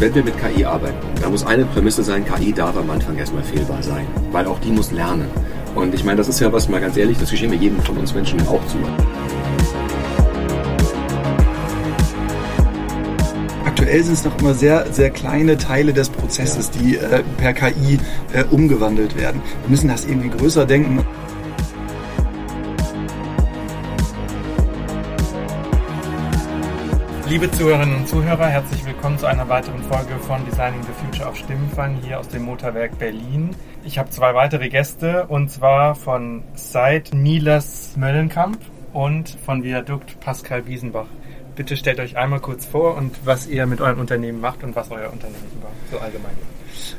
Wenn wir mit KI arbeiten, dann muss eine Prämisse sein, KI darf am Anfang erstmal fehlbar sein, weil auch die muss lernen. Und ich meine, das ist ja was, mal ganz ehrlich, das geschehen mir jedem von uns Menschen auch zu. Aktuell sind es noch immer sehr, sehr kleine Teile des Prozesses, die äh, per KI äh, umgewandelt werden. Wir müssen das irgendwie größer denken. Liebe Zuhörerinnen und Zuhörer, herzlich willkommen zu einer weiteren Folge von Designing the Future auf Stimmenfang hier aus dem Motorwerk Berlin. Ich habe zwei weitere Gäste und zwar von Seit Nilas Möllenkamp und von Viadukt Pascal Wiesenbach. Bitte stellt euch einmal kurz vor und was ihr mit eurem Unternehmen macht und was euer Unternehmen überhaupt so allgemein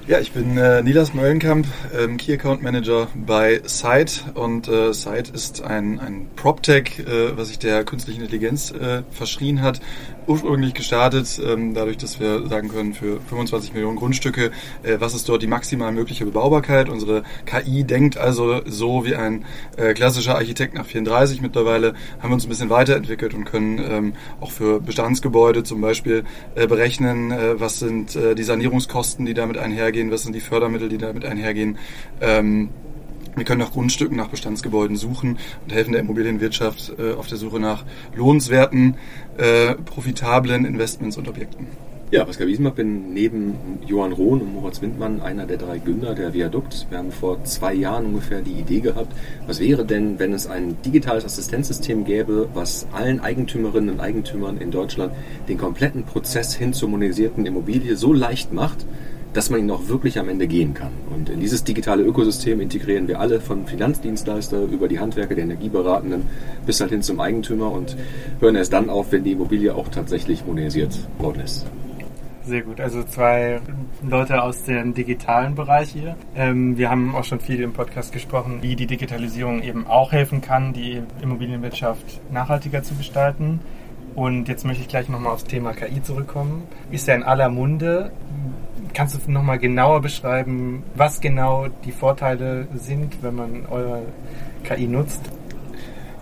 ja, ich bin äh, Nilas Möllenkamp, ähm, Key Account Manager bei Site und äh, Site ist ein, ein PropTech, äh, was sich der künstlichen Intelligenz äh, verschrien hat. Ursprünglich gestartet, ähm, dadurch, dass wir sagen können, für 25 Millionen Grundstücke, äh, was ist dort die maximal mögliche Bebaubarkeit. Unsere KI denkt also so wie ein äh, klassischer Architekt nach 34. Mittlerweile haben wir uns ein bisschen weiterentwickelt und können ähm, auch für Bestandsgebäude zum Beispiel äh, berechnen, äh, was sind äh, die Sanierungskosten, die damit einhergehen, was sind die Fördermittel, die damit einhergehen. Ähm, wir können nach Grundstücken, nach Bestandsgebäuden suchen und helfen der Immobilienwirtschaft äh, auf der Suche nach lohnenswerten, äh, profitablen Investments und Objekten. Ja, Pascal Wiesenbach bin neben Johann Rohn und Moritz Windmann einer der drei Gründer der Viadukt. Wir haben vor zwei Jahren ungefähr die Idee gehabt, was wäre denn, wenn es ein digitales Assistenzsystem gäbe, was allen Eigentümerinnen und Eigentümern in Deutschland den kompletten Prozess hin zur monetisierten Immobilie so leicht macht, dass man ihn auch wirklich am Ende gehen kann. Und in dieses digitale Ökosystem integrieren wir alle von Finanzdienstleister über die Handwerker, der Energieberatenden bis halt hin zum Eigentümer und hören erst dann auf, wenn die Immobilie auch tatsächlich monetisiert worden ist. Sehr gut, also zwei Leute aus dem digitalen Bereich hier. Ähm, wir haben auch schon viel im Podcast gesprochen, wie die Digitalisierung eben auch helfen kann, die Immobilienwirtschaft nachhaltiger zu gestalten. Und jetzt möchte ich gleich nochmal aufs Thema KI zurückkommen. Ist ja in aller Munde. Kannst du nochmal genauer beschreiben, was genau die Vorteile sind, wenn man eure KI nutzt?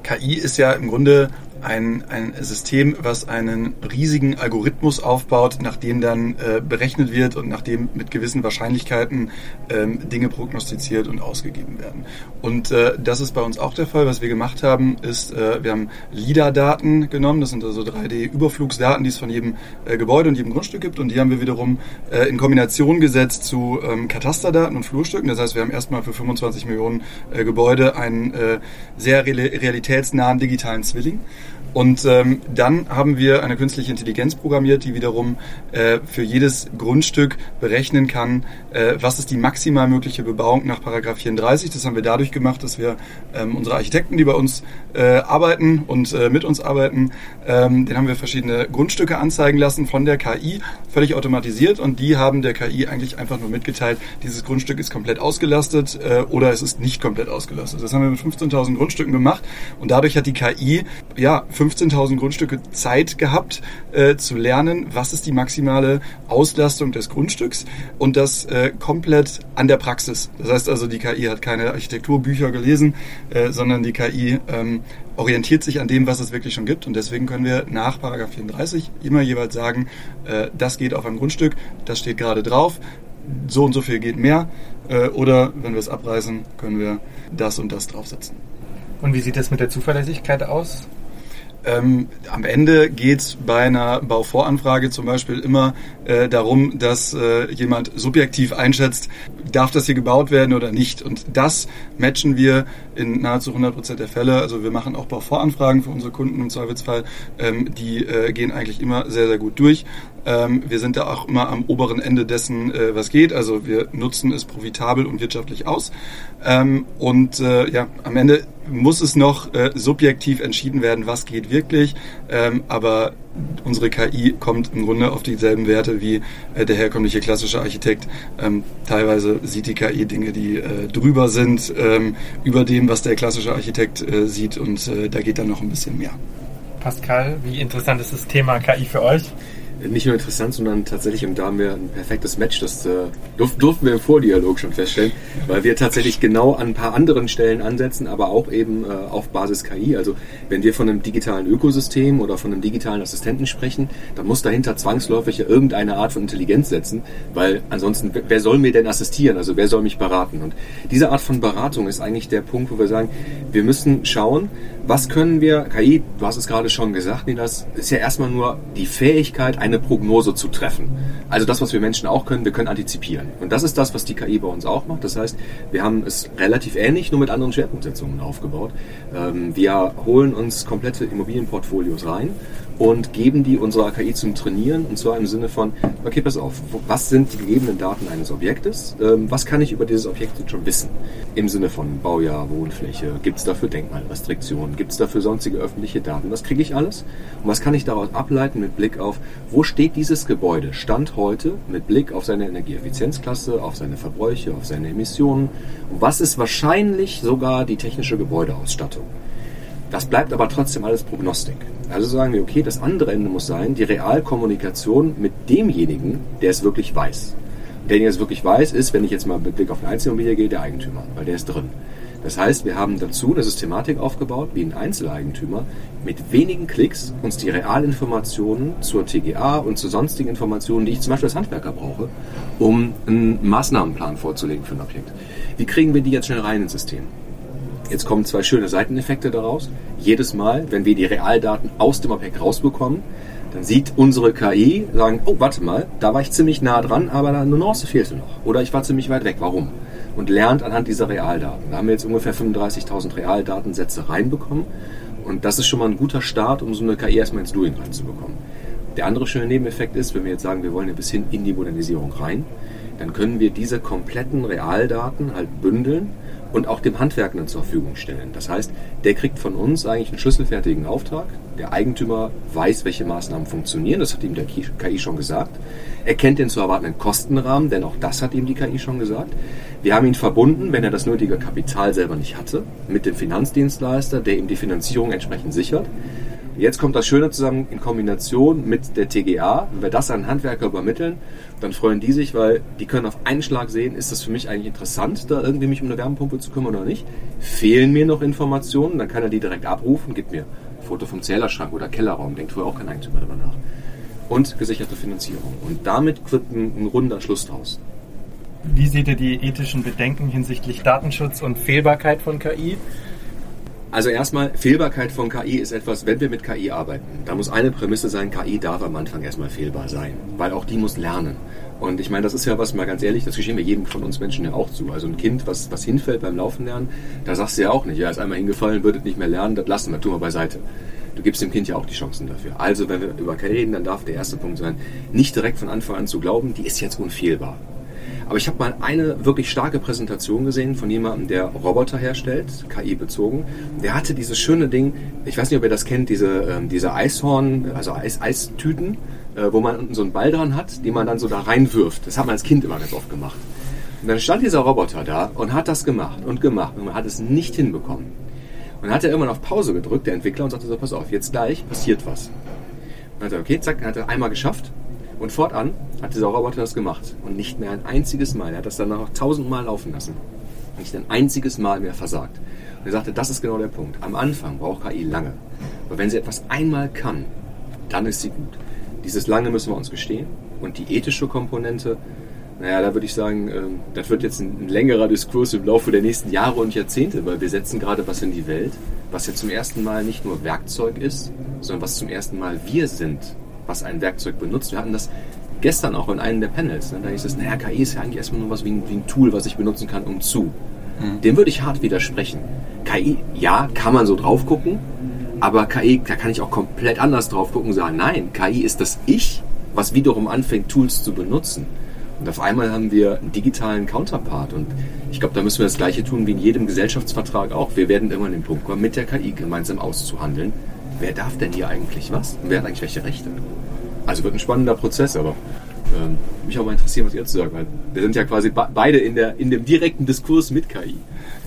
KI ist ja im Grunde ein, ein System, was einen riesigen Algorithmus aufbaut, nach dem dann äh, berechnet wird und nach dem mit gewissen Wahrscheinlichkeiten ähm, Dinge prognostiziert und ausgegeben werden. Und äh, das ist bei uns auch der Fall. Was wir gemacht haben, ist, äh, wir haben LIDAR-Daten genommen. Das sind also 3D-Überflugsdaten, die es von jedem äh, Gebäude und jedem Grundstück gibt. Und die haben wir wiederum äh, in Kombination gesetzt zu ähm, Katasterdaten und Flurstücken. Das heißt, wir haben erstmal für 25 Millionen äh, Gebäude einen sehr realitätsnahen digitalen Zwilling. Und ähm, dann haben wir eine künstliche Intelligenz programmiert, die wiederum äh, für jedes Grundstück berechnen kann, äh, was ist die maximal mögliche Bebauung nach Paragraph 34. Das haben wir dadurch gemacht, dass wir ähm, unsere Architekten, die bei uns äh, arbeiten und äh, mit uns arbeiten, ähm, den haben wir verschiedene Grundstücke anzeigen lassen von der KI, völlig automatisiert und die haben der KI eigentlich einfach nur mitgeteilt, dieses Grundstück ist komplett ausgelastet äh, oder es ist nicht komplett ausgelastet. Das haben wir mit 15.000 Grundstücken gemacht und dadurch hat die KI ja 15.000 Grundstücke Zeit gehabt, äh, zu lernen, was ist die maximale Auslastung des Grundstücks und das äh, komplett an der Praxis. Das heißt also, die KI hat keine Architekturbücher gelesen, äh, sondern die KI ähm, orientiert sich an dem, was es wirklich schon gibt und deswegen können wir nach Paragraph 34 immer jeweils sagen, äh, das geht auf ein Grundstück, das steht gerade drauf, so und so viel geht mehr äh, oder wenn wir es abreißen, können wir das und das draufsetzen. Und wie sieht das mit der Zuverlässigkeit aus? Ähm, am Ende geht es bei einer Bauvoranfrage zum Beispiel immer äh, darum, dass äh, jemand subjektiv einschätzt, darf das hier gebaut werden oder nicht. Und das matchen wir in nahezu 100 Prozent der Fälle. Also wir machen auch Bauvoranfragen für unsere Kunden im Zweifelsfall. Ähm, die äh, gehen eigentlich immer sehr, sehr gut durch. Ähm, wir sind da auch immer am oberen Ende dessen, äh, was geht. Also wir nutzen es profitabel und wirtschaftlich aus. Ähm, und äh, ja, am Ende muss es noch äh, subjektiv entschieden werden, was geht wirklich. Ähm, aber unsere KI kommt im Grunde auf dieselben Werte wie äh, der herkömmliche klassische Architekt. Ähm, teilweise sieht die KI Dinge, die äh, drüber sind, ähm, über dem, was der klassische Architekt äh, sieht. Und äh, da geht dann noch ein bisschen mehr. Pascal, wie interessant ist das Thema KI für euch? Nicht nur interessant, sondern tatsächlich, und da haben wir ein perfektes Match, das äh, durf, durften wir im Vordialog schon feststellen, weil wir tatsächlich genau an ein paar anderen Stellen ansetzen, aber auch eben äh, auf Basis KI. Also wenn wir von einem digitalen Ökosystem oder von einem digitalen Assistenten sprechen, dann muss dahinter zwangsläufig irgendeine Art von Intelligenz setzen, weil ansonsten, wer soll mir denn assistieren? Also wer soll mich beraten? Und diese Art von Beratung ist eigentlich der Punkt, wo wir sagen, wir müssen schauen, was können wir, KI, du hast es gerade schon gesagt, Nilas, ist ja erstmal nur die Fähigkeit, eine Prognose zu treffen. Also das, was wir Menschen auch können, wir können antizipieren. Und das ist das, was die KI bei uns auch macht. Das heißt, wir haben es relativ ähnlich, nur mit anderen Schwerpunktsetzungen aufgebaut. Ähm, wir holen uns komplette Immobilienportfolios rein und geben die unserer KI zum Trainieren und zwar im Sinne von, okay, pass auf, was sind die gegebenen Daten eines Objektes? Ähm, was kann ich über dieses Objekt jetzt schon wissen? Im Sinne von Baujahr, Wohnfläche, gibt es dafür Denkmalrestriktionen, gibt es dafür sonstige öffentliche Daten? Was kriege ich alles? Und was kann ich daraus ableiten mit Blick auf, wo steht dieses Gebäude Stand heute mit Blick auf seine Energieeffizienzklasse, auf seine Verbräuche, auf seine Emissionen? Und was ist wahrscheinlich sogar die technische Gebäudeausstattung? Das bleibt aber trotzdem alles Prognostik. Also sagen wir, okay, das andere Ende muss sein, die Realkommunikation mit demjenigen, der es wirklich weiß. Derjenige, der es wirklich weiß, ist, wenn ich jetzt mal mit Blick auf eine Einzelimmobilie gehe, der Eigentümer, weil der ist drin. Das heißt, wir haben dazu eine Systematik aufgebaut, wie ein Einzeleigentümer, mit wenigen Klicks uns die Realinformationen zur TGA und zu sonstigen Informationen, die ich zum Beispiel als Handwerker brauche, um einen Maßnahmenplan vorzulegen für ein Objekt. Wie kriegen wir die jetzt schnell rein ins System? Jetzt kommen zwei schöne Seiteneffekte daraus. Jedes Mal, wenn wir die Realdaten aus dem Objekt rausbekommen, dann sieht unsere KI, sagen, oh, warte mal, da war ich ziemlich nah dran, aber eine Nuance fehlte noch. Oder ich war ziemlich weit weg. Warum? Und lernt anhand dieser Realdaten. Da haben wir jetzt ungefähr 35.000 Realdatensätze reinbekommen. Und das ist schon mal ein guter Start, um so eine KI erstmal ins Doing reinzubekommen. Der andere schöne Nebeneffekt ist, wenn wir jetzt sagen, wir wollen ein bisschen in die Modernisierung rein, dann können wir diese kompletten Realdaten halt bündeln und auch dem Handwerk dann zur Verfügung stellen. Das heißt, der kriegt von uns eigentlich einen schlüsselfertigen Auftrag. Der Eigentümer weiß, welche Maßnahmen funktionieren, das hat ihm der KI schon gesagt. Er kennt den zu erwartenden Kostenrahmen, denn auch das hat ihm die KI schon gesagt. Wir haben ihn verbunden, wenn er das nötige Kapital selber nicht hatte, mit dem Finanzdienstleister, der ihm die Finanzierung entsprechend sichert. Jetzt kommt das Schöne zusammen in Kombination mit der TGA. Wenn wir das an Handwerker übermitteln, dann freuen die sich, weil die können auf einen Schlag sehen, ist das für mich eigentlich interessant, da irgendwie mich um eine Wärmepumpe zu kümmern oder nicht. Fehlen mir noch Informationen, dann kann er die direkt abrufen, gibt mir ein Foto vom Zählerschrank oder Kellerraum, denkt vorher auch kein Eigentümer darüber nach. Und gesicherte Finanzierung. Und damit wird ein, ein runder Schluss draus. Wie seht ihr die ethischen Bedenken hinsichtlich Datenschutz und Fehlbarkeit von KI? Also erstmal, Fehlbarkeit von KI ist etwas, wenn wir mit KI arbeiten, da muss eine Prämisse sein, KI darf am Anfang erstmal fehlbar sein, weil auch die muss lernen. Und ich meine, das ist ja was, mal ganz ehrlich, das geschehen wir jedem von uns Menschen ja auch zu. Also ein Kind, was, was hinfällt beim Laufen lernen, da sagst du ja auch nicht, ja, ist einmal hingefallen, würdet nicht mehr lernen, das lassen wir, tun wir beiseite. Du gibst dem Kind ja auch die Chancen dafür. Also, wenn wir über KI reden, dann darf der erste Punkt sein, nicht direkt von Anfang an zu glauben, die ist jetzt unfehlbar. Aber ich habe mal eine wirklich starke Präsentation gesehen von jemandem, der Roboter herstellt, KI bezogen. Der hatte dieses schöne Ding, ich weiß nicht, ob ihr das kennt, diese, ähm, diese Eishorn, also Eis, Eistüten, äh, wo man unten so einen Ball dran hat, den man dann so da reinwirft. Das hat man als Kind immer ganz oft gemacht. Und dann stand dieser Roboter da und hat das gemacht und gemacht und man hat es nicht hinbekommen. Und dann hat er irgendwann auf Pause gedrückt, der Entwickler, und sagte so, pass auf, jetzt gleich passiert was. Und dann hat er, okay, zack, dann hat er einmal geschafft und fortan hat dieser Roboter das gemacht. Und nicht mehr ein einziges Mal. Er hat das dann noch tausendmal laufen lassen. Nicht ein einziges Mal mehr versagt. Und er sagte, das ist genau der Punkt. Am Anfang braucht KI lange. Aber wenn sie etwas einmal kann, dann ist sie gut. Dieses lange müssen wir uns gestehen. Und die ethische Komponente, naja, da würde ich sagen, ähm, das wird jetzt ein längerer Diskurs im Laufe der nächsten Jahre und Jahrzehnte, weil wir setzen gerade was in die Welt, was ja zum ersten Mal nicht nur Werkzeug ist, sondern was zum ersten Mal wir sind, was ein Werkzeug benutzt. Wir hatten das gestern auch in einem der Panels. Ne? Da hieß es, naja, KI ist ja eigentlich erstmal nur was wie ein, wie ein Tool, was ich benutzen kann, um zu. Mhm. Dem würde ich hart widersprechen. KI, ja, kann man so drauf gucken, aber KI, da kann ich auch komplett anders drauf gucken und sagen, nein, KI ist das Ich, was wiederum anfängt, Tools zu benutzen. Und auf einmal haben wir einen digitalen Counterpart. Und ich glaube, da müssen wir das Gleiche tun wie in jedem Gesellschaftsvertrag auch. Wir werden immer an den Punkt kommen, mit der KI gemeinsam auszuhandeln. Wer darf denn hier eigentlich was? Und wer hat eigentlich welche Rechte? Also wird ein spannender Prozess, aber Ähm, mich auch mal interessieren, was ihr dazu sagt, weil wir sind ja quasi beide in, der, in dem direkten Diskurs mit KI.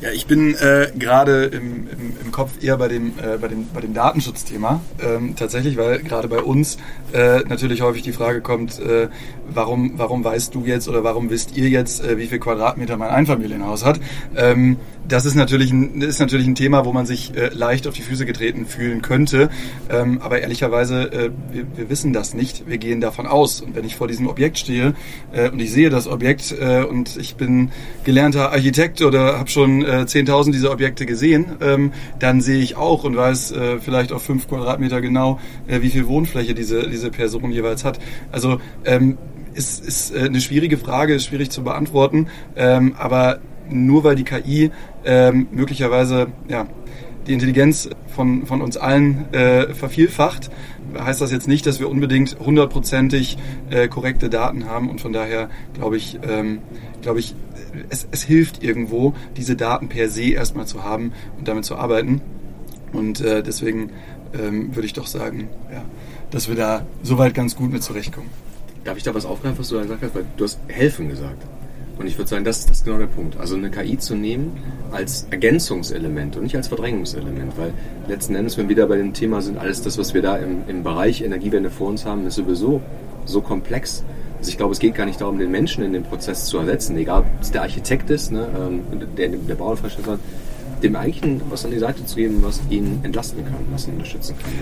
Ja, ich bin äh, gerade im, im, im, Kopf eher bei dem, äh, bei dem, bei dem Datenschutzthema. Ähm, tatsächlich, weil gerade bei uns äh, natürlich häufig die Frage kommt, äh, warum, warum weißt du jetzt oder warum wisst ihr jetzt, äh, wie viel Quadratmeter mein Einfamilienhaus hat? Ähm, das ist natürlich, ein, ist natürlich ein Thema, wo man sich äh, leicht auf die Füße getreten fühlen könnte. Ähm, aber ehrlicherweise, wir, wir wissen das nicht. Wir gehen davon aus. Und wenn ich vor diesem Objekt stehe und ich sehe das Objekt und ich bin gelernter Architekt oder habe schon äh, 10.000 dieser Objekte gesehen, ähm, dann sehe ich auch und weiß äh, vielleicht auf fünf Quadratmeter genau, äh, wie viel Wohnfläche diese, diese Person jeweils hat. Also ähm, ist, ist äh, eine schwierige Frage, ist schwierig zu beantworten, ähm, aber nur weil die KI ähm, möglicherweise ja, die Intelligenz von, von uns allen äh, vervielfacht, heißt das jetzt nicht, dass wir unbedingt hundertprozentig äh, korrekte Daten haben und von daher glaube ich, ähm, glaube ich, es, es hilft irgendwo, diese Daten per se erstmal zu haben und damit zu arbeiten. Und äh, deswegen ähm, würde ich doch sagen, ja, dass wir da soweit ganz gut mit zurechtkommen. Darf ich da was aufgreifen, was du da gesagt hast? Weil du hast helfen gesagt. Und ich würde sagen, das, das ist genau der Punkt. Also eine KI zu nehmen als Ergänzungselement und nicht als Verdrängungselement, weil letzten Endes, wenn wir da bei dem Thema sind, alles das, was wir da im, im Bereich Energiewende vor uns haben, ist sowieso so komplex. Also ich glaube, es geht gar nicht darum, den Menschen in dem Prozess zu ersetzen, egal ob es der Architekt ist, ne, ähm, der, der Bauinfrastruktur hat, dem eigentlich was an die Seite zu geben, was ihn entlasten kann, was ihn unterstützen kann.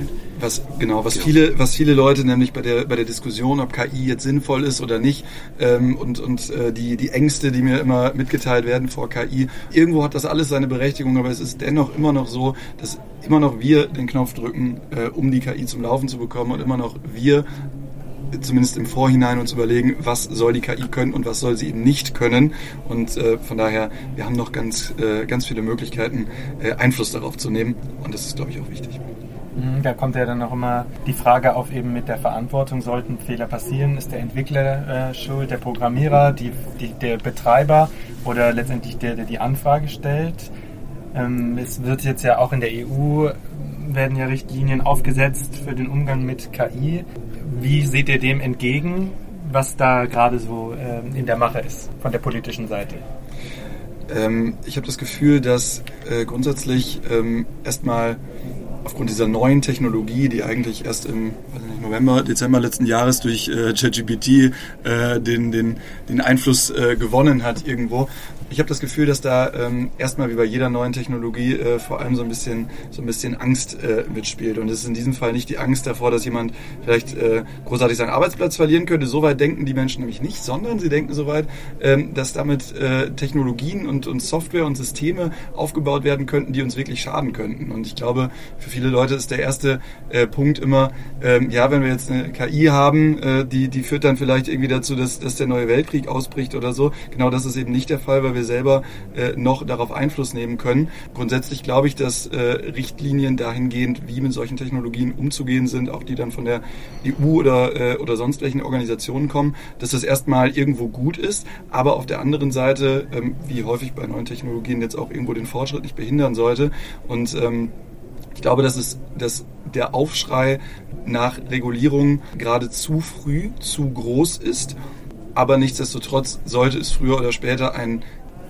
Was, genau, was, genau. Viele, was viele Leute nämlich bei der, bei der Diskussion, ob KI jetzt sinnvoll ist oder nicht, ähm, und, und äh, die, die Ängste, die mir immer mitgeteilt werden vor KI, irgendwo hat das alles seine Berechtigung, aber es ist dennoch immer noch so, dass immer noch wir den Knopf drücken, äh, um die KI zum Laufen zu bekommen und immer noch wir zumindest im Vorhinein uns überlegen, was soll die KI können und was soll sie eben nicht können. Und äh, von daher, wir haben noch ganz, äh, ganz viele Möglichkeiten, äh, Einfluss darauf zu nehmen. Und das ist, glaube ich, auch wichtig. Mhm, da kommt ja dann auch immer die Frage auf eben mit der Verantwortung. Sollten Fehler passieren, ist der Entwickler äh, schuld, der Programmierer, die, die, der Betreiber oder letztendlich der, der die Anfrage stellt? Ähm, es wird jetzt ja auch in der EU werden ja Richtlinien aufgesetzt für den Umgang mit KI. Wie seht ihr dem entgegen, was da gerade so äh, in der Mache ist von der politischen Seite? Ähm, ich habe das Gefühl, dass äh, grundsätzlich ähm, erstmal aufgrund dieser neuen Technologie, die eigentlich erst im November, Dezember letzten Jahres durch äh, ChatGPT äh, den, den, den Einfluss äh, gewonnen hat irgendwo, ich habe das Gefühl, dass da ähm, erstmal wie bei jeder neuen Technologie äh, vor allem so ein bisschen so ein bisschen Angst äh, mitspielt. Und es ist in diesem Fall nicht die Angst davor, dass jemand vielleicht äh, großartig seinen Arbeitsplatz verlieren könnte. Soweit denken die Menschen nämlich nicht, sondern sie denken soweit, ähm, dass damit Technologien und, und Software und Systeme aufgebaut werden könnten, die uns wirklich schaden könnten. Und ich glaube, für viele Leute ist der erste Punkt immer, ähm, ja, wenn wir jetzt eine KI haben, äh, die, die führt dann vielleicht irgendwie dazu, dass, dass der neue Weltkrieg ausbricht oder so. Genau das ist eben nicht der Fall, weil wir selber äh, noch darauf Einfluss nehmen können. Grundsätzlich glaube ich, dass äh, Richtlinien dahingehend, wie mit solchen Technologien umzugehen sind, auch die dann von der EU oder, äh, oder sonst welchen Organisationen kommen, dass das erstmal irgendwo gut ist, aber auf der anderen Seite, ähm, wie häufig bei neuen Technologien, jetzt auch irgendwo den Fortschritt nicht behindern sollte. Und ähm, ich glaube, dass, es, dass der Aufschrei nach Regulierung gerade zu früh, zu groß ist. Aber nichtsdestotrotz sollte es früher oder später einen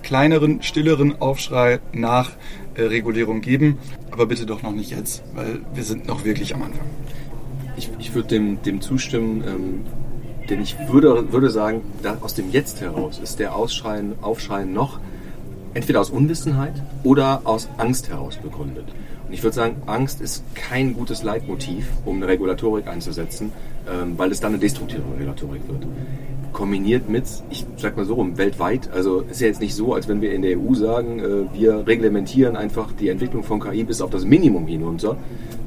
kleineren, stilleren Aufschrei nach äh, Regulierung geben. Aber bitte doch noch nicht jetzt, weil wir sind noch wirklich am Anfang. Ich, ich würde dem, dem zustimmen, ähm, denn ich würde, würde sagen, aus dem Jetzt heraus ist der Ausschreien, Aufschreien noch entweder aus Unwissenheit oder aus Angst heraus begründet. Und ich würde sagen, Angst ist kein gutes Leitmotiv, um eine Regulatorik einzusetzen, ähm, weil es dann eine destruktive Regulatorik wird kombiniert mit, ich sag mal so rum, weltweit. Also ist ja jetzt nicht so, als wenn wir in der EU sagen, äh, wir reglementieren einfach die Entwicklung von KI bis auf das Minimum hinunter.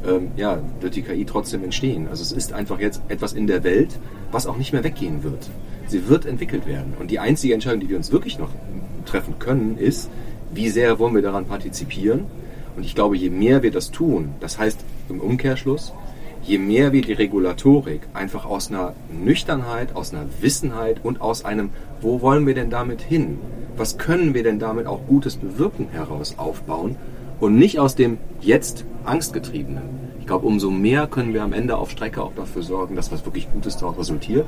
Ähm, ja, wird die KI trotzdem entstehen. Also es ist einfach jetzt etwas in der Welt, was auch nicht mehr weggehen wird. Sie wird entwickelt werden. Und die einzige Entscheidung, die wir uns wirklich noch treffen können, ist, wie sehr wollen wir daran partizipieren? Und ich glaube, je mehr wir das tun, das heißt im Umkehrschluss, je mehr wir die Regulatorik einfach aus einer Nüchternheit, aus einer Wissenheit und aus einem, wo wollen wir denn damit hin? Was können wir denn damit auch Gutes bewirken heraus aufbauen und nicht aus dem jetzt Angstgetriebenen. Ich glaube, umso mehr können wir am Ende auf Strecke auch dafür sorgen, dass was wirklich Gutes daraus resultiert.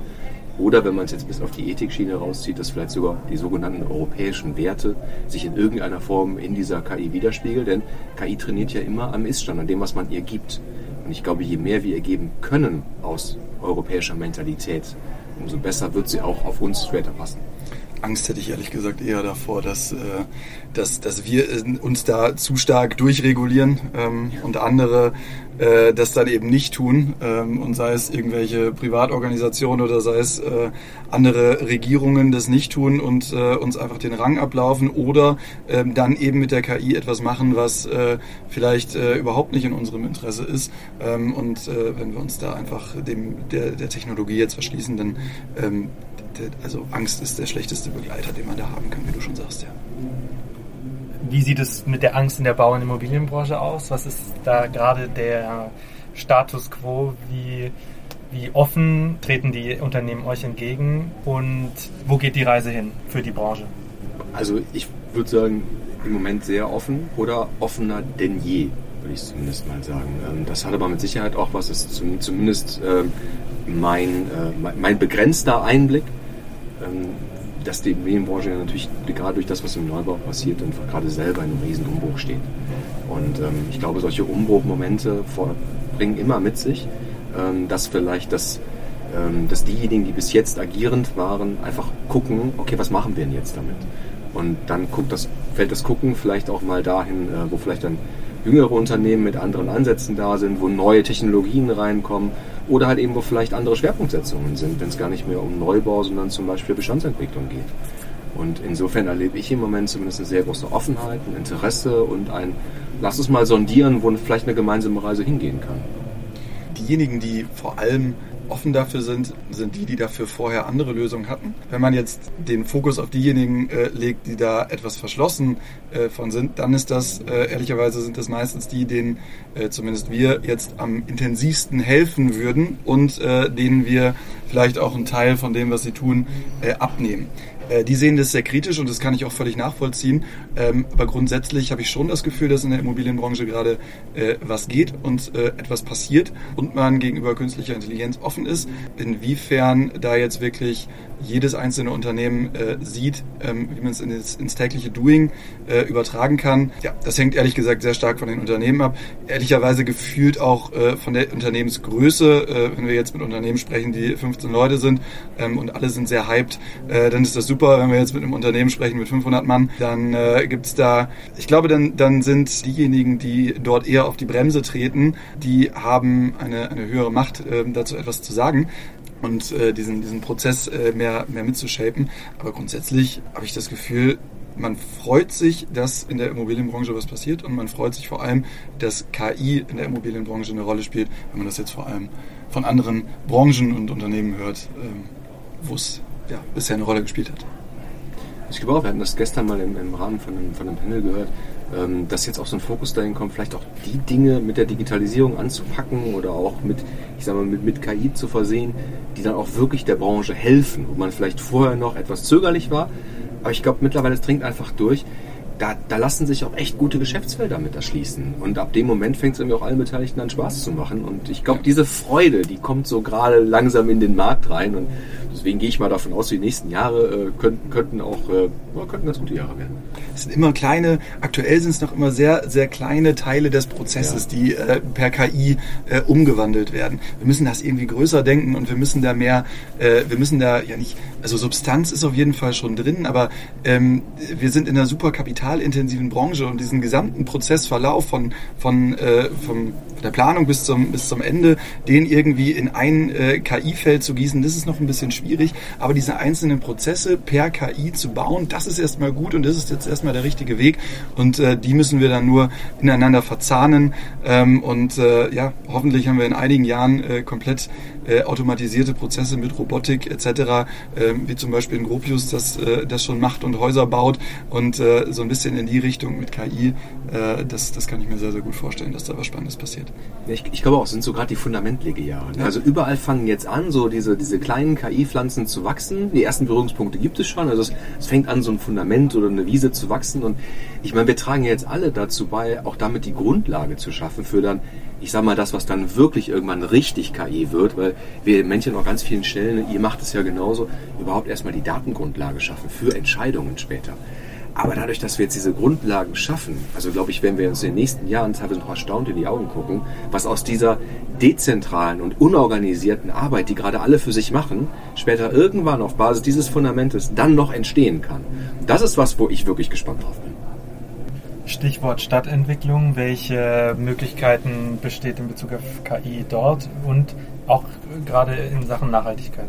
Oder wenn man es jetzt bis auf die Ethikschiene rauszieht, dass vielleicht sogar die sogenannten europäischen Werte sich in irgendeiner Form in dieser KI widerspiegeln. Denn KI trainiert ja immer am Iststand, an dem, was man ihr gibt. Und ich glaube, je mehr wir ihr geben können aus europäischer Mentalität, umso besser wird sie auch auf uns später passen. Angst hätte ich ehrlich gesagt eher davor, dass, äh, dass, dass wir uns da zu stark durchregulieren ähm, und andere äh, das dann eben nicht tun. Ähm, und sei es irgendwelche Privatorganisationen oder sei es äh, andere Regierungen das nicht tun und äh, uns einfach den Rang ablaufen oder ähm, dann eben mit der KI etwas machen, was äh, vielleicht äh, überhaupt nicht in unserem Interesse ist. Ähm, und äh, wenn wir uns da einfach dem, der, der Technologie jetzt verschließen, dann ähm, also Angst ist der schlechteste Begleiter, den man da haben kann, wie du schon sagst, ja. Wie sieht es mit der Angst in der Bau- und Immobilienbranche aus? Was ist da gerade der Status quo? Wie, wie offen treten die Unternehmen euch entgegen und wo geht die Reise hin für die Branche? Also ich würde sagen, im Moment sehr offen oder offener denn je, würde ich zumindest mal sagen. Ähm, das hat aber mit Sicherheit auch was, ist zumindest ähm, mein, äh, mein begrenzter Einblick dass die Immobilienbranche ja natürlich gerade durch das, was im Neubau passiert, einfach gerade selber in einem riesen Umbruch steht. Und ähm, ich glaube, solche Umbruchmomente bringen immer mit sich, ähm, dass vielleicht das, ähm, dass diejenigen, die bis jetzt agierend waren, einfach gucken, okay, was machen wir denn jetzt damit? Und dann das, fällt das Gucken vielleicht auch mal dahin, äh, wo vielleicht dann jüngere Unternehmen mit anderen Ansätzen da sind, wo neue Technologien reinkommen oder halt eben, wo vielleicht andere Schwerpunktsetzungen sind, wenn es gar nicht mehr um Neubau, sondern zum Beispiel Bestandsentwicklung geht. Und insofern erlebe ich im Moment zumindest eine sehr große Offenheit, ein Interesse und ein, lass uns mal sondieren, wo vielleicht eine gemeinsame Reise hingehen kann. Diejenigen, die vor allem offen dafür sind, sind die, die dafür vorher andere Lösungen hatten. Wenn man jetzt den Fokus auf diejenigen äh, legt, die da etwas verschlossen äh, von sind, dann ist das, äh, ehrlicherweise sind das meistens die, denen äh, zumindest wir jetzt am intensivsten helfen würden und äh, denen wir vielleicht auch einen Teil von dem, was sie tun, äh, abnehmen. Äh, die sehen das sehr kritisch und das kann ich auch völlig nachvollziehen. Ähm, aber grundsätzlich habe ich schon das Gefühl, dass in der Immobilienbranche gerade äh, was geht und äh, etwas passiert und man gegenüber künstlicher Intelligenz offen ist. Inwiefern da jetzt wirklich jedes einzelne Unternehmen äh, sieht, ähm, wie man es ins, ins, tägliche Doing äh, übertragen kann. Ja, das hängt ehrlich gesagt sehr stark von den Unternehmen ab. Ehrlicherweise gefühlt auch äh, von der Unternehmensgröße. Äh, wenn wir jetzt mit Unternehmen sprechen, die 15 Leute sind ähm, und alle sind sehr hyped, äh, dann ist das super. Wenn wir jetzt mit einem Unternehmen sprechen mit 500 Mann, dann äh, gibt es da, ich glaube, dann, dann sind diejenigen, die dort eher auf die Bremse treten, die haben eine, eine höhere Macht, äh, dazu etwas zu sagen und äh, diesen, diesen Prozess äh, mehr, mehr mitzushapen. Aber grundsätzlich habe ich das Gefühl, man freut sich, dass in der Immobilienbranche was passiert und man freut sich vor allem, dass KI in der Immobilienbranche eine Rolle spielt, wenn man das jetzt vor allem von anderen Branchen und Unternehmen hört, ähm, wo es ja, bisher eine Rolle gespielt hat. Ich glaube auch, wir hatten das gestern mal im, im Rahmen von einem, von einem Panel gehört, ähm, dass jetzt auch so ein Fokus dahin kommt, vielleicht auch die Dinge mit der Digitalisierung anzupacken oder auch mit, ich sag mal, mit, mit KI zu versehen, die dann auch wirklich der Branche helfen, wo man vielleicht vorher noch etwas zögerlich war. Aber ich glaube, mittlerweile dringt einfach durch. Da, da, lassen sich auch echt gute Geschäftsfelder mit erschließen. Und ab dem Moment fängt es irgendwie auch allen Beteiligten an Spaß zu machen. Und ich glaube, diese Freude, die kommt so gerade langsam in den Markt rein. Und deswegen gehe ich mal davon aus, die nächsten Jahre äh, könnten, könnten auch äh, könnten ganz gute Jahre werden. Es sind immer kleine, aktuell sind es noch immer sehr, sehr kleine Teile des Prozesses, ja. die äh, per KI äh, umgewandelt werden. Wir müssen das irgendwie größer denken und wir müssen da mehr, äh, wir müssen da ja nicht, also Substanz ist auf jeden Fall schon drin, aber ähm, wir sind in einer super kapitalintensiven Branche und diesen gesamten Prozessverlauf von, von, äh, von der Planung bis zum, bis zum Ende, den irgendwie in ein äh, KI-Feld zu gießen, das ist noch ein bisschen schwierig, aber diese einzelnen Prozesse per KI zu bauen, das ist erstmal gut und das ist jetzt erstmal der richtige Weg. Und äh, die müssen wir dann nur ineinander verzahnen. Ähm, und äh, ja, hoffentlich haben wir in einigen Jahren äh, komplett äh, automatisierte Prozesse mit Robotik etc., äh, wie zum Beispiel in Gropius das, äh, das schon macht und Häuser baut und äh, so ein bisschen in die Richtung mit KI, das, das kann ich mir sehr, sehr gut vorstellen, dass da was Spannendes passiert. Ich, ich glaube auch, es sind so gerade die Fundamentlegejahre. Ne? Also überall fangen jetzt an, so diese, diese kleinen KI-Pflanzen zu wachsen. Die ersten Berührungspunkte gibt es schon. Also es, es fängt an, so ein Fundament oder eine Wiese zu wachsen. Und ich meine, wir tragen ja jetzt alle dazu bei, auch damit die Grundlage zu schaffen für dann ich sag mal, das, was dann wirklich irgendwann richtig KI wird, weil wir Männchen an ganz vielen Stellen, ihr macht es ja genauso, überhaupt erstmal die Datengrundlage schaffen für Entscheidungen später. Aber dadurch, dass wir jetzt diese Grundlagen schaffen, also glaube ich, werden wir uns in den nächsten Jahren teilweise noch erstaunt in die Augen gucken, was aus dieser dezentralen und unorganisierten Arbeit, die gerade alle für sich machen, später irgendwann auf Basis dieses Fundamentes dann noch entstehen kann. Das ist was, wo ich wirklich gespannt drauf bin. Stichwort Stadtentwicklung. Welche Möglichkeiten besteht in Bezug auf KI dort und auch gerade in Sachen Nachhaltigkeit?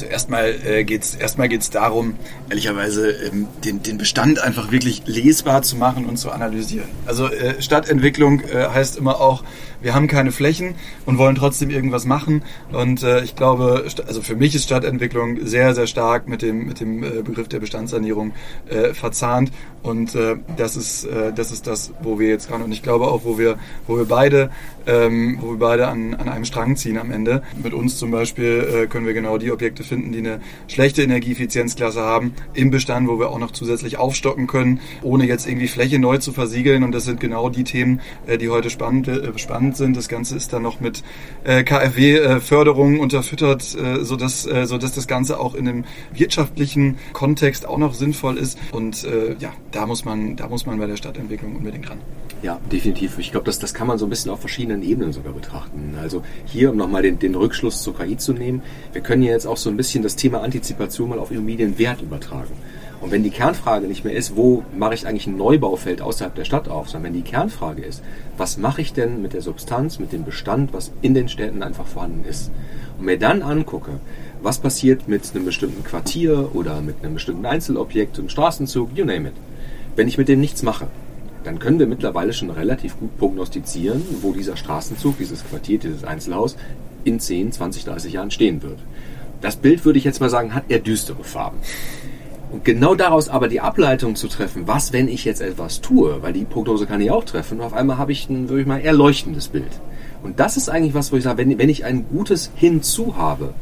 Also erstmal äh, geht es erstmal geht's darum, ehrlicherweise ähm, den, den Bestand einfach wirklich lesbar zu machen und zu analysieren. Also äh, Stadtentwicklung äh, heißt immer auch, wir haben keine Flächen und wollen trotzdem irgendwas machen. Und äh, ich glaube, also für mich ist Stadtentwicklung sehr, sehr stark mit dem, mit dem äh, Begriff der Bestandssanierung äh, verzahnt. Und äh, das, ist, äh, das ist das, wo wir jetzt dran und ich glaube auch, wo wir, wo wir beide, ähm, wo wir beide an, an einem Strang ziehen am Ende. Mit uns zum Beispiel äh, können wir genau die Objekte finden, die eine schlechte Energieeffizienzklasse haben im Bestand, wo wir auch noch zusätzlich aufstocken können, ohne jetzt irgendwie Fläche neu zu versiegeln. Und das sind genau die Themen, äh, die heute spannend, äh, spannend sind. Das Ganze ist dann noch mit äh, KfW-Förderungen äh, unterfüttert, äh, sodass, äh, sodass das Ganze auch in einem wirtschaftlichen Kontext auch noch sinnvoll ist. Und äh, ja, da muss man, da muss man bei der Stadtentwicklung unbedingt ran. Ja, definitiv. Ich glaube, das, das kann man so ein bisschen auf verschiedenen Ebenen sogar betrachten. Also hier, um nochmal den, den Rückschluss zur KI zu nehmen, wir können ja jetzt auch so ein bisschen das Thema Antizipation mal auf Immobilienwert übertragen. Und wenn die Kernfrage nicht mehr ist, wo mache ich eigentlich ein Neubaufeld außerhalb der Stadt auf, sondern wenn die Kernfrage ist, was mache ich denn mit der Substanz, mit dem Bestand, was in den Städten einfach vorhanden ist. Und mir dann angucke, was passiert mit einem bestimmten Quartier oder mit einem bestimmten Einzelobjekt, einem Straßenzug, you name it. Wenn ich mit dem nichts mache, dann können wir mittlerweile schon relativ gut prognostizieren, wo dieser Straßenzug, dieses Quartier, dieses Einzelhaus in 10, 20, 30 Jahren stehen wird. Das Bild würde ich jetzt mal sagen, hat eher düstere Farben. Und genau daraus aber die Ableitung zu treffen, was, wenn ich jetzt etwas tue, weil die Prognose kann ich auch treffen, und auf einmal habe ich ein, würde ich mal, eher leuchtendes Bild. Und das ist eigentlich was, wo ich sage, wenn, wenn ich ein gutes Hinzu habe,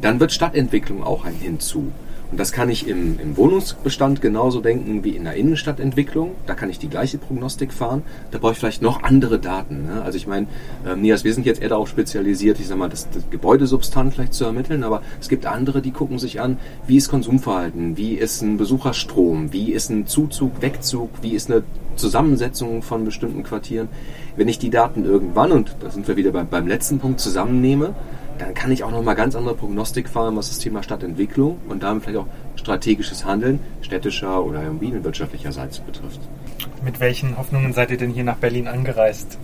dann wird Stadtentwicklung auch ein Hinzu. Und das kann ich im, im Wohnungsbestand genauso denken wie in der Innenstadtentwicklung. Da kann ich die gleiche Prognostik fahren. Da brauche ich vielleicht noch andere Daten. Ne? Also ich meine, ähm, Nias, wir sind jetzt eher darauf spezialisiert, ich sag mal, das, das Gebäudesubstanz vielleicht zu ermitteln, aber es gibt andere, die gucken sich an, wie ist Konsumverhalten, wie ist ein Besucherstrom, wie ist ein Zuzug, Wegzug, wie ist eine Zusammensetzung von bestimmten Quartieren. Wenn ich die Daten irgendwann, und da sind wir wieder beim, beim letzten Punkt, zusammennehme, dann kann ich auch nochmal ganz andere Prognostik fahren, was das Thema Stadtentwicklung und damit vielleicht auch strategisches Handeln städtischer oder immobilienwirtschaftlicherseits betrifft. Mit welchen Hoffnungen seid ihr denn hier nach Berlin angereist?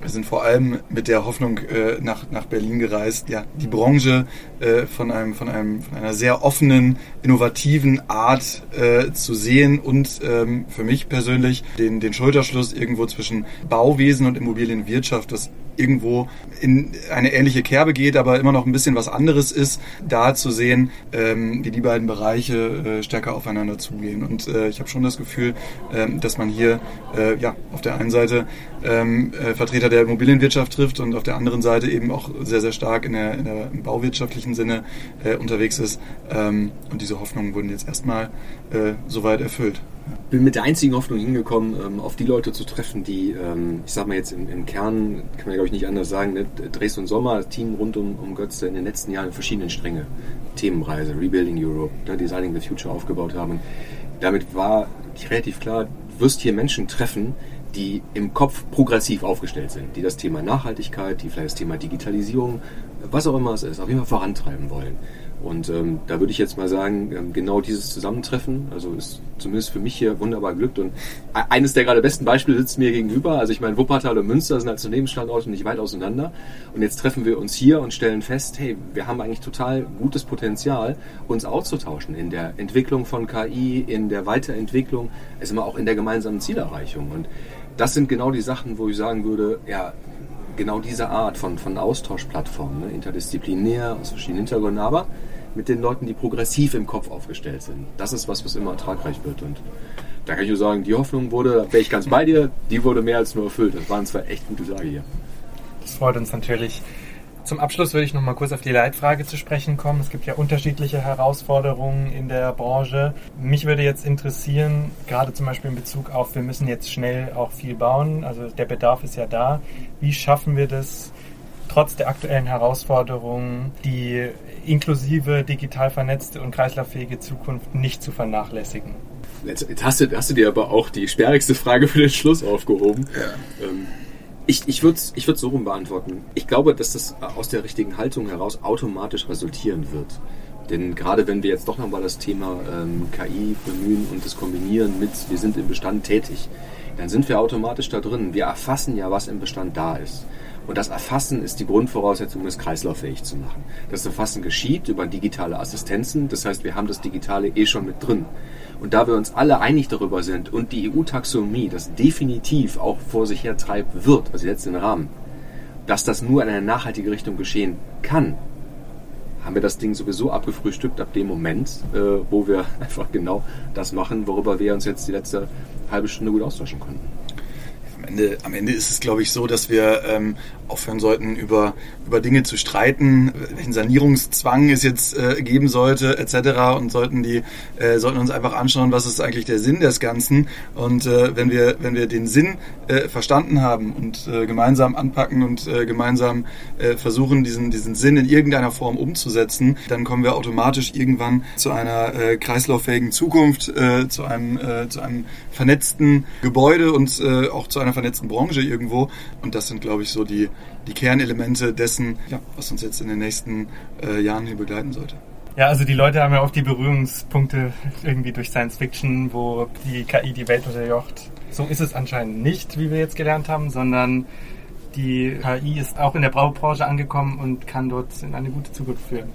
Wir sind vor allem mit der Hoffnung äh, nach, nach Berlin gereist, ja, die Branche äh, von, einem, von, einem, von einer sehr offenen, innovativen Art äh, zu sehen und ähm, für mich persönlich den, den Schulterschluss irgendwo zwischen Bauwesen und Immobilienwirtschaft, das irgendwo in eine ähnliche Kerbe geht, aber immer noch ein bisschen was anderes ist, da zu sehen, ähm, wie die beiden Bereiche äh, stärker aufeinander zugehen. Und äh, ich habe schon das Gefühl, ähm, dass man hier äh, ja auf der einen Seite ähm, äh, Vertreter der Immobilienwirtschaft trifft und auf der anderen Seite eben auch sehr, sehr stark in der, in der im bauwirtschaftlichen Sinne unterwegs ist. Und diese Hoffnungen wurden jetzt erstmal soweit erfüllt bin mit der einzigen Hoffnung hingekommen, ähm, auf die Leute zu treffen, die, ähm, ich sag mal jetzt im, im Kern, kann man glaube ich nicht anders sagen, ne? Dresden und Sommer, das Team rund um, um Götze in den letzten Jahren verschiedene Stränge, Themenreise, Rebuilding Europe, ne? Designing the Future aufgebaut haben. damit war relativ klar, du wirst hier Menschen treffen, die im Kopf progressiv aufgestellt sind, die das Thema Nachhaltigkeit, die vielleicht das Thema Digitalisierung, was auch immer es ist, auf jeden Fall vorantreiben wollen. Und ähm, da würde ich jetzt mal sagen, ähm, genau dieses Zusammentreffen, also ist zumindest für mich hier wunderbar glückt. Und e-, eines der gerade besten Beispiele sitzt mir gegenüber. Also ich meine, Wuppertal und Münster sind als Unternehmensstandorte nicht weit auseinander. Und jetzt treffen wir uns hier und stellen fest, hey, wir haben eigentlich total gutes Potenzial, uns auszutauschen in der Entwicklung von KI, in der Weiterentwicklung, also immer auch in der gemeinsamen Zielerreichung. Und das sind genau die Sachen, wo ich sagen würde, ja, genau diese Art von, von Austauschplattformen, ne? interdisziplinär, aus verschiedenen Hintergründen, aber mit den Leuten, die progressiv im Kopf aufgestellt sind. Das ist was, was immer ertragreich wird. Und da kann ich nur sagen, die Hoffnung wurde, da wäre ich ganz bei dir, die wurde mehr als nur erfüllt. Das waren zwei echt gute Tage hier. Das freut uns natürlich. Zum Abschluss würde ich noch mal kurz auf die Leitfrage zu sprechen kommen. Es gibt ja unterschiedliche Herausforderungen in der Branche. Mich würde jetzt interessieren, gerade zum Beispiel in Bezug auf, wir müssen jetzt schnell auch viel bauen, also der Bedarf ist ja da. Wie schaffen wir das, trotz der aktuellen Herausforderungen, die inklusive digital vernetzte und kreislauffähige Zukunft nicht zu vernachlässigen? Jetzt, hast, du, hast du dir aber auch die sperrigste Frage für den Schluss aufgehoben. Ja. Ähm, ich, ich würde es ich so rum beantworten. Ich glaube, dass das aus der richtigen Haltung heraus automatisch resultieren wird. Denn gerade wenn wir jetzt doch nochmal das Thema ähm, KI bemühen und das kombinieren mit, wir sind im Bestand tätig, dann sind wir automatisch da drin. Wir erfassen ja, was im Bestand da ist. Und das Erfassen ist die Grundvoraussetzung, das kreislauffähig zu machen. Das Erfassen geschieht über digitale Assistenzen. Das heißt, wir haben das Digitale eh schon mit drin. Und da wir uns alle einig darüber sind und die EU-Taxonomie das definitiv auch vor sich her treiben wird, also jetzt den Rahmen, dass das nur in eine nachhaltige Richtung geschehen kann, haben wir das Ding sowieso abgefrühstückt ab dem Moment, äh, wo wir einfach genau das machen, worüber wir uns jetzt die letzte halbe Stunde gut austauschen konnten. Am Ende, am Ende ist es, glaube ich, so, dass wir ähm, aufhören sollten, über, über Dinge zu streiten, welchen Sanierungszwang es jetzt äh, geben sollte, etc. Und sollten die, äh, sollten uns einfach anschauen, was ist eigentlich der Sinn des Ganzen. Und äh, wenn wir, wenn wir den Sinn äh, verstanden haben und äh, gemeinsam anpacken und äh, gemeinsam versuchen, diesen, diesen Sinn in irgendeiner Form umzusetzen, dann kommen wir automatisch irgendwann zu einer äh, kreislauffähigen Zukunft, zu einem, zu einem vernetzten Gebäude und auch zu einer vernetzten Branche irgendwo. Und das sind, glaube ich, so die, die Kernelemente dessen, ja, was uns jetzt in den nächsten äh, Jahren hier begleiten sollte. Ja, also die Leute haben ja auch die Berührungspunkte irgendwie durch Science Fiction, wo die KI die Welt unterjocht. So ist es anscheinend nicht, wie wir jetzt gelernt haben, sondern die KI ist auch in der Braubranche angekommen und kann dort in eine gute Zukunft führen.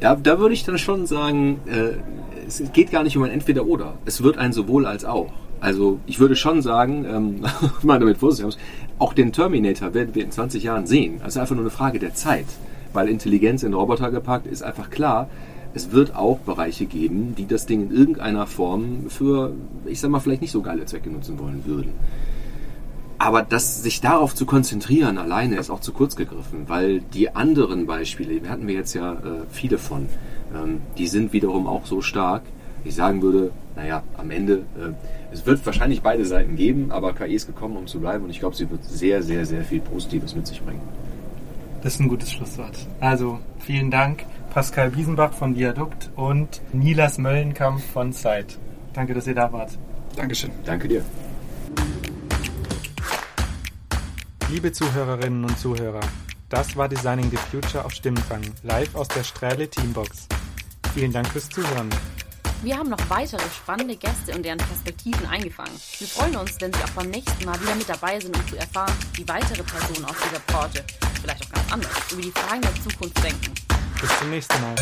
Da, da würde ich dann schon sagen, äh, es geht gar nicht um ein Entweder-Oder. Es wird ein sowohl als auch. Also ich würde schon sagen, ähm, mal damit vorsichtig auch den Terminator werden wir in 20 Jahren sehen. Also einfach nur eine Frage der Zeit. Weil Intelligenz in Roboter gepackt ist einfach klar, es wird auch Bereiche geben, die das Ding in irgendeiner Form für, ich sag mal, vielleicht nicht so geile Zwecke nutzen wollen würden. Aber das, sich darauf zu konzentrieren alleine ist auch zu kurz gegriffen, weil die anderen Beispiele, wir hatten wir jetzt ja äh, viele von, ähm, die sind wiederum auch so stark, ich sagen würde, naja, am Ende, äh, es wird wahrscheinlich beide Seiten geben, aber KI ist gekommen, um zu bleiben und ich glaube, sie wird sehr, sehr, sehr viel Positives mit sich bringen. Das ist ein gutes Schlusswort. Also, vielen Dank, Pascal Wiesenbach von Viadukt und Nilas Möllenkampf von Zeit. Danke, dass ihr da wart. Dankeschön. Danke dir. Liebe Zuhörerinnen und Zuhörer, das war Designing the Future auf Stimmenfang, live aus der Strähle Teambox. Vielen Dank fürs Zuhören. Wir haben noch weitere spannende Gäste und deren Perspektiven eingefangen. Wir freuen uns, wenn Sie auch beim nächsten Mal wieder mit dabei sind, um zu erfahren, wie weitere Personen aus dieser Branche, vielleicht auch ganz anders, über die Fragen der Zukunft denken. Bis zum nächsten Mal.